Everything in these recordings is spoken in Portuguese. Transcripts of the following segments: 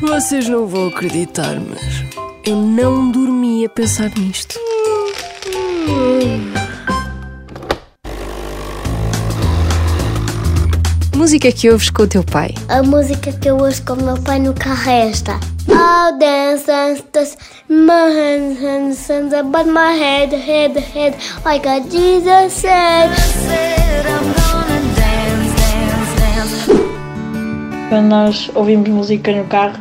Vocês não vão acreditar, mas eu não dormi a pensar nisto. Música que ouves com o teu pai. A música que eu ouço com o meu pai no carro é esta. I'll dance, dance, my hands, hands, hands above my head, head, head, like a Jesus said. Quando nós ouvimos música no carro,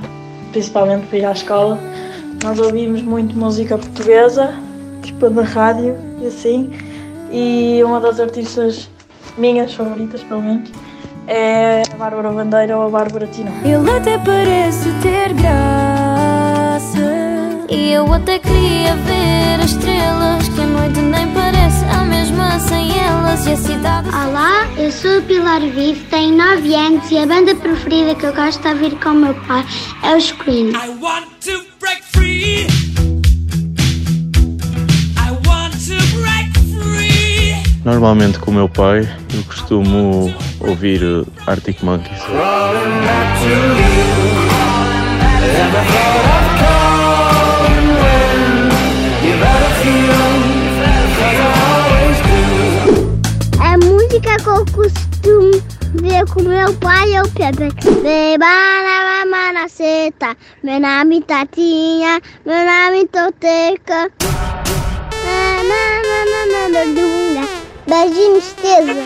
principalmente para ir à escola, nós ouvimos muito música portuguesa, tipo na rádio e assim. E uma das artistas minhas favoritas, pelo menos, é a Bárbara Bandeira ou a Bárbara Tino. Ele até parece ter graça. E eu até queria ver as estrelas. Que a noite nem parece a mesma sem elas. E a cidade. Olá, eu sou a Pilar Vive, tenho 9 anos e a banda preferida que eu gosto de ouvir com o meu pai é os Queen. I want to break free. I want to break free. Normalmente com o meu pai eu costumo ouvir Arctic Monkeys. Meu pai é o Pepe. De Banamana meu nome Tatinha, meu nome Toteca. Beijinhos, Tesa.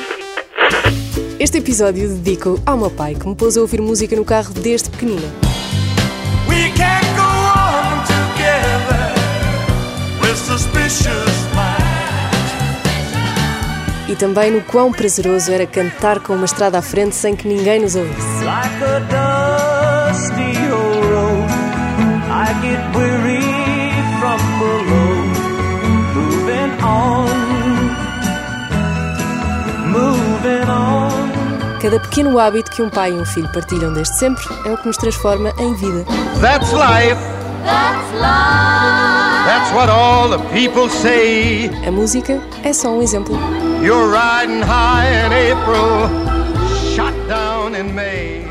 Este episódio dedico ao meu pai que me pôs a ouvir música no carro desde pequenina. We can't go E também no quão prazeroso era cantar com uma estrada à frente sem que ninguém nos ouvisse. Like a dusty old road, I get weary from below. Moving on, moving on. Cada pequeno hábito que um pai e um filho partilham desde sempre é o que nos transforma em vida. That's life. That's what all the people say. A música é só um exemplo. You're riding high in April, shot down in May.